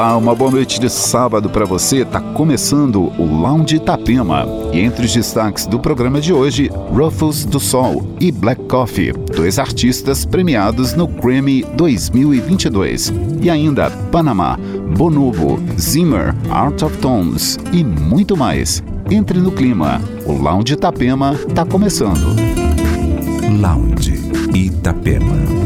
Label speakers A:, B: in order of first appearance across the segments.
A: Olá, uma boa noite de sábado para você. Tá começando o Lounge Itapema. E entre os destaques do programa de hoje, Ruffles do Sol e Black Coffee, dois artistas premiados no Grammy 2022. E ainda Panamá, Bonobo, Zimmer, Art of Tones e muito mais. Entre no clima. O Lounge Itapema tá começando.
B: Lounge Itapema.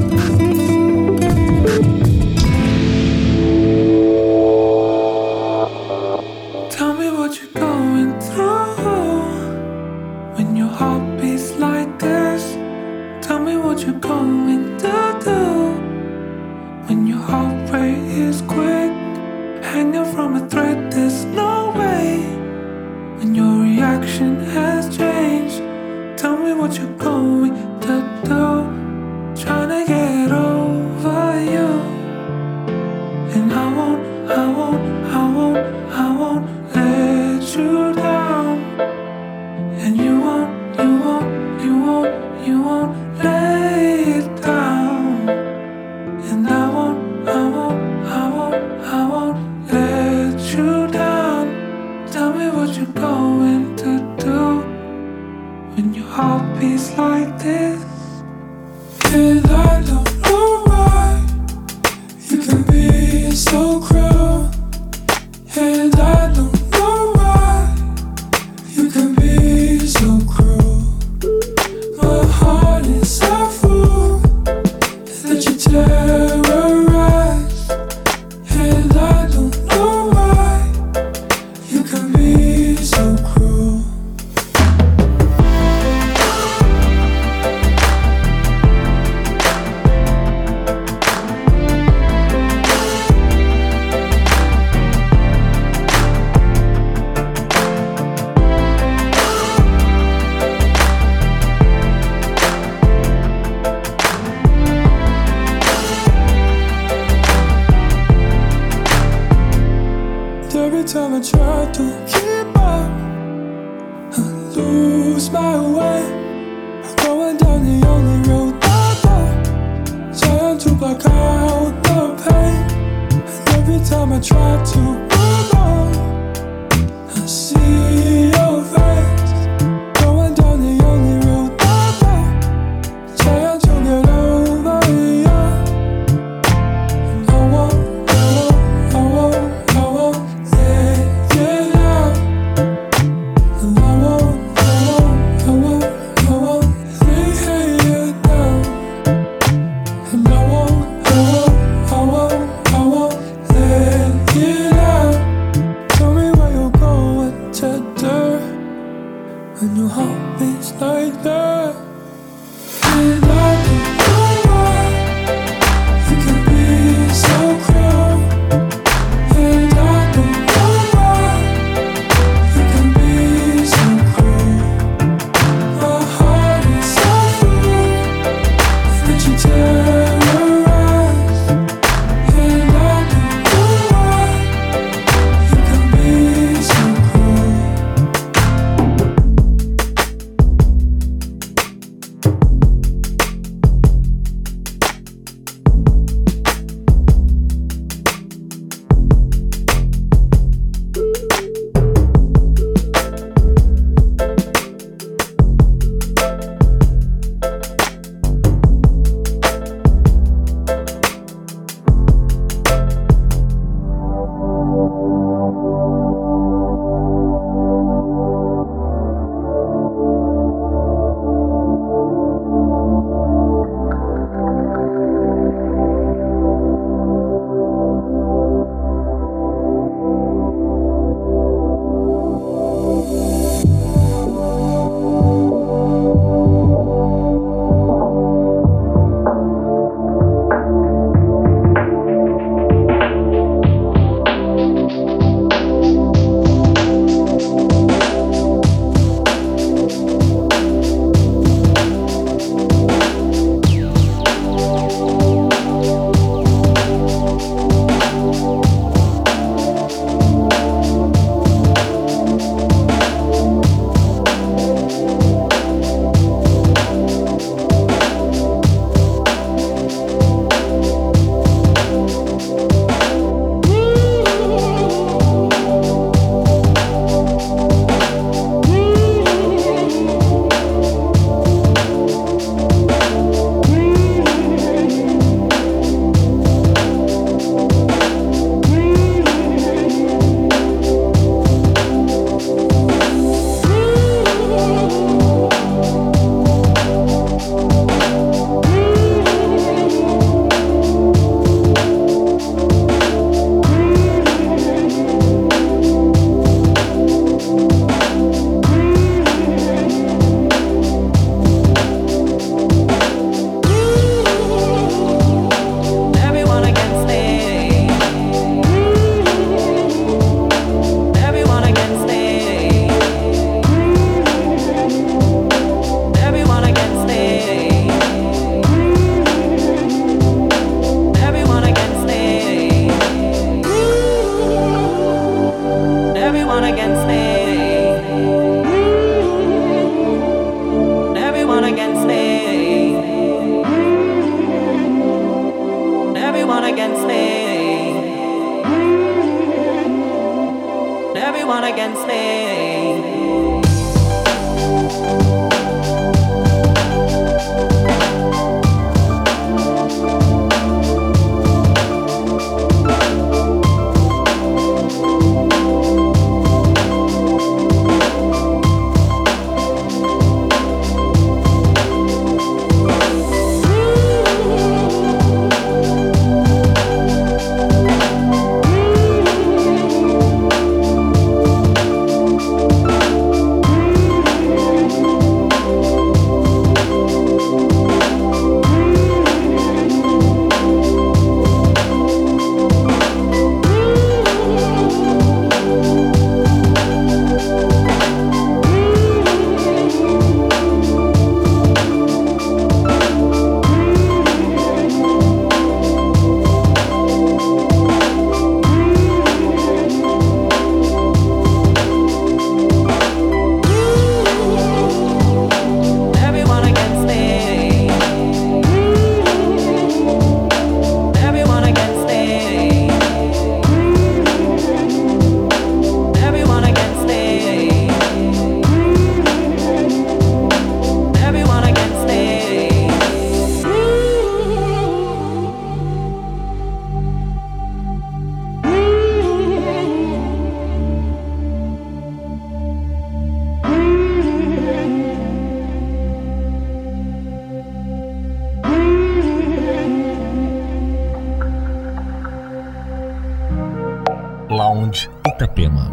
C: Rádio Itapema.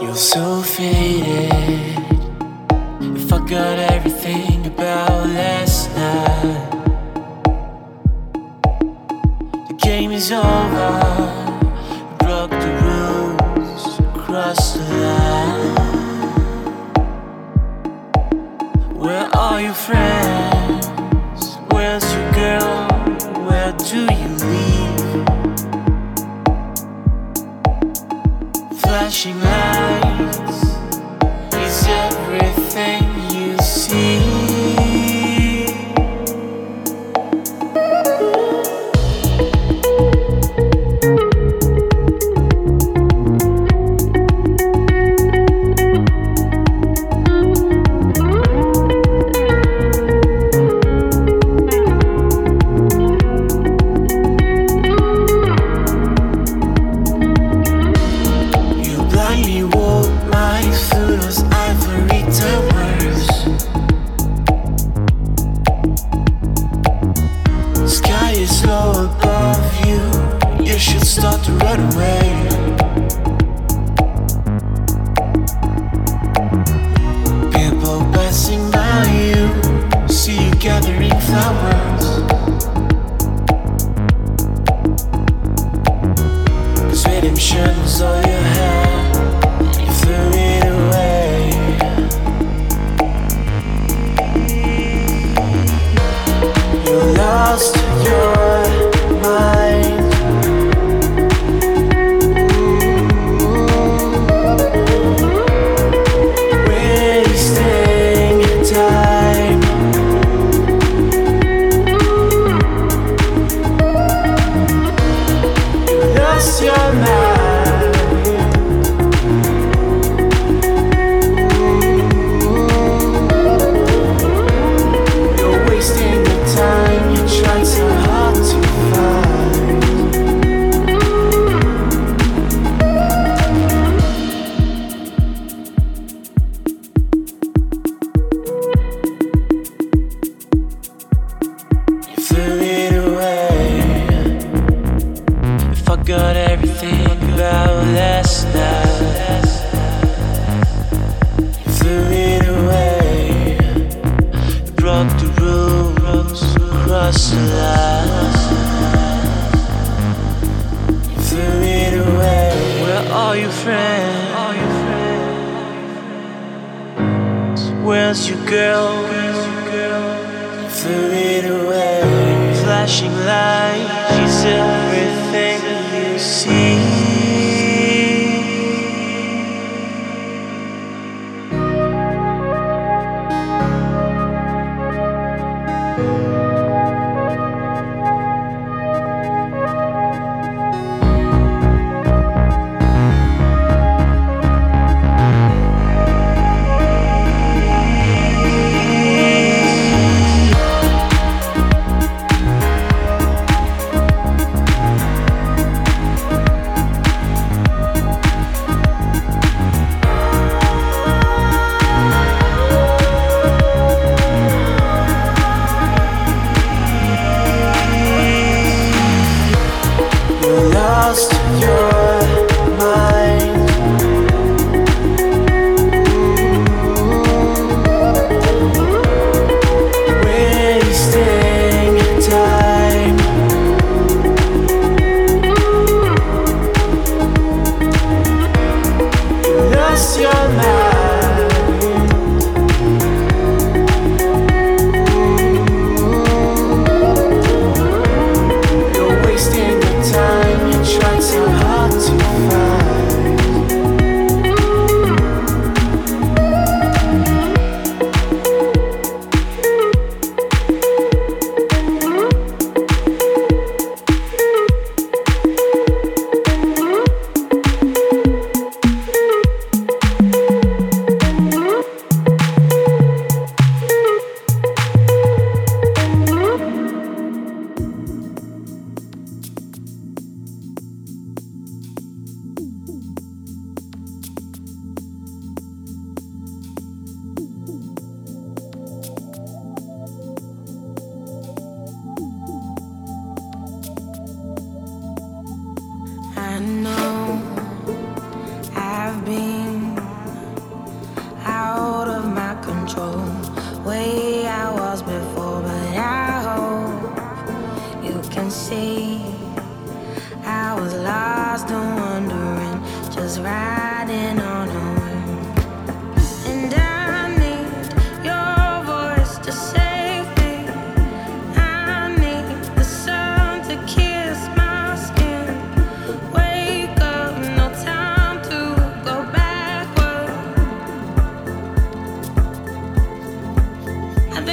D: You're so faded. You forgot everything about last night. The game is over.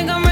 E: Lounge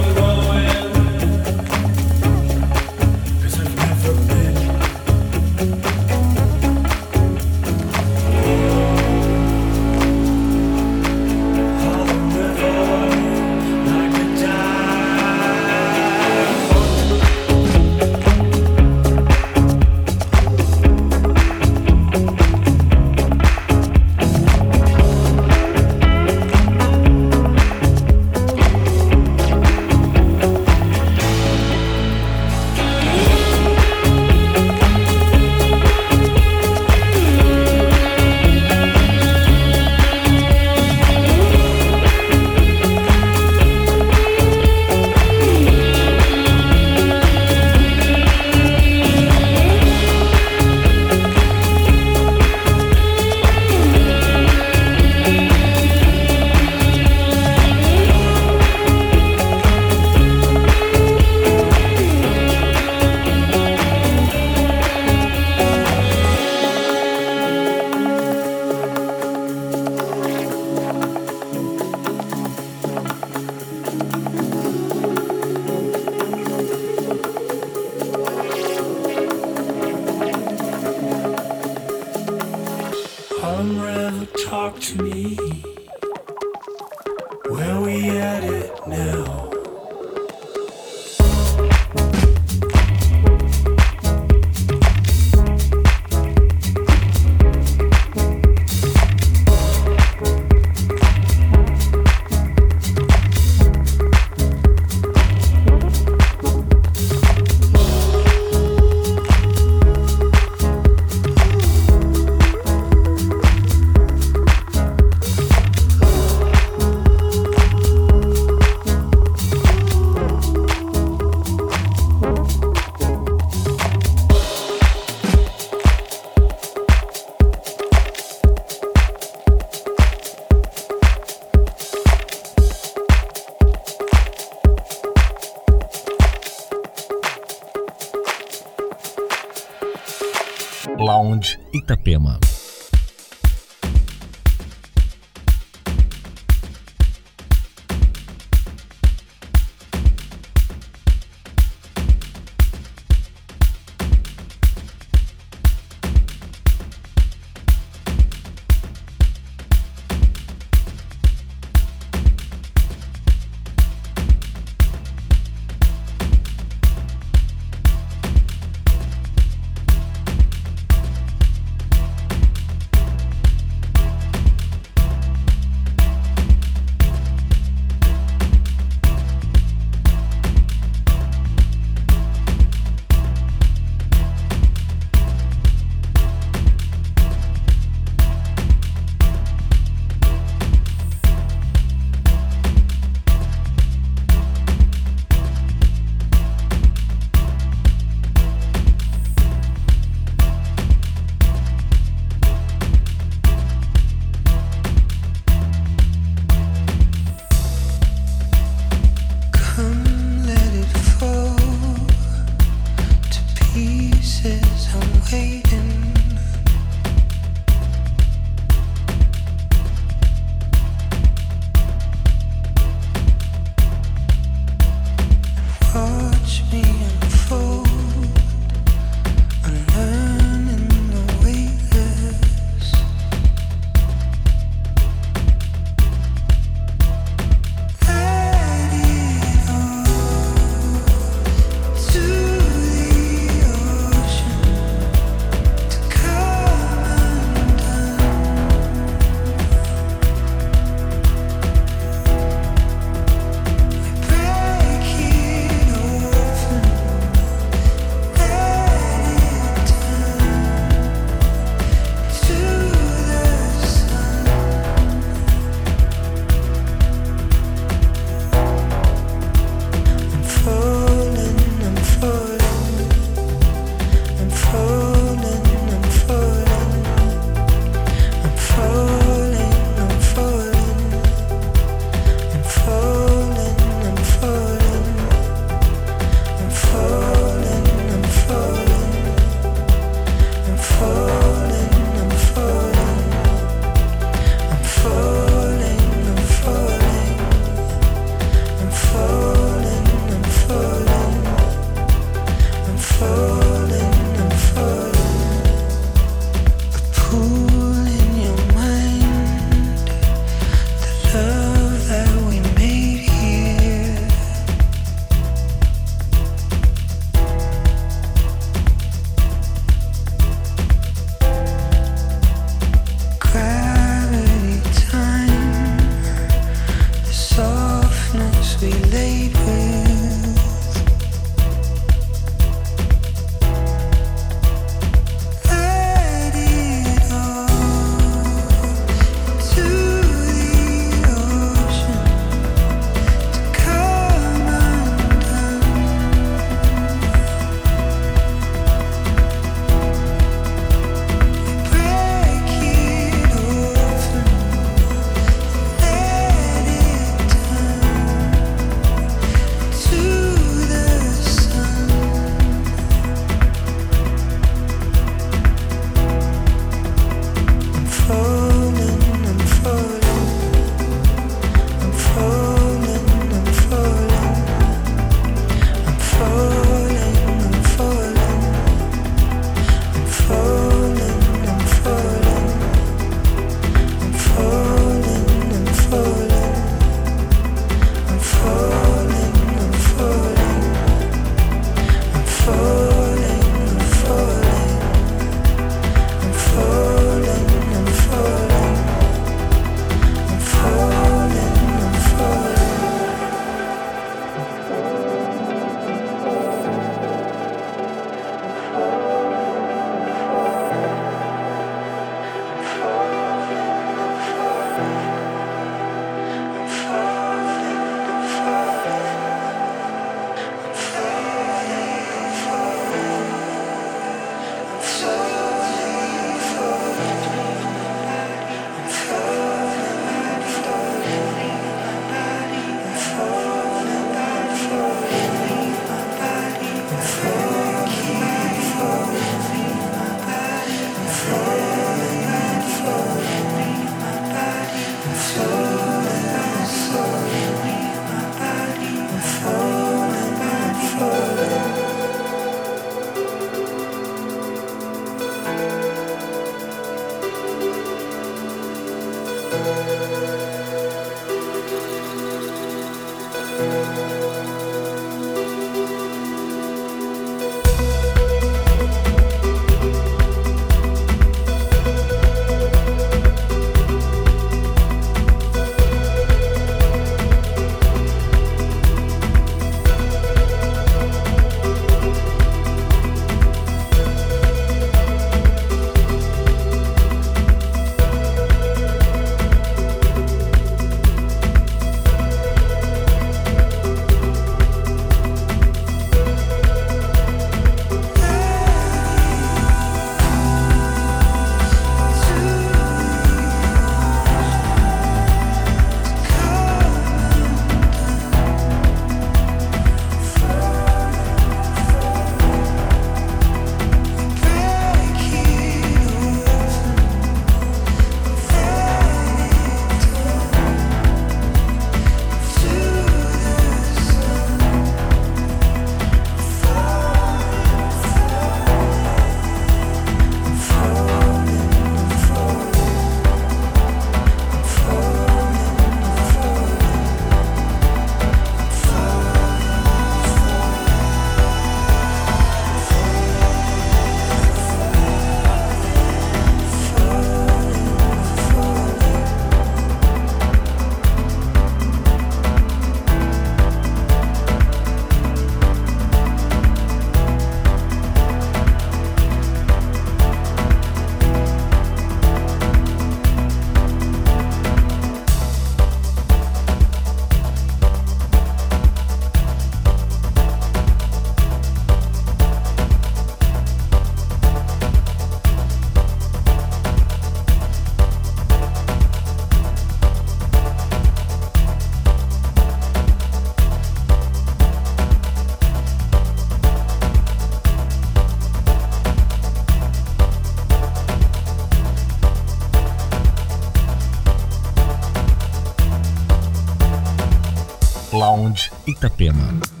E: Itapema.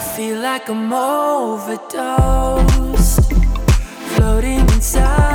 F: Feel like I'm overdosed, floating inside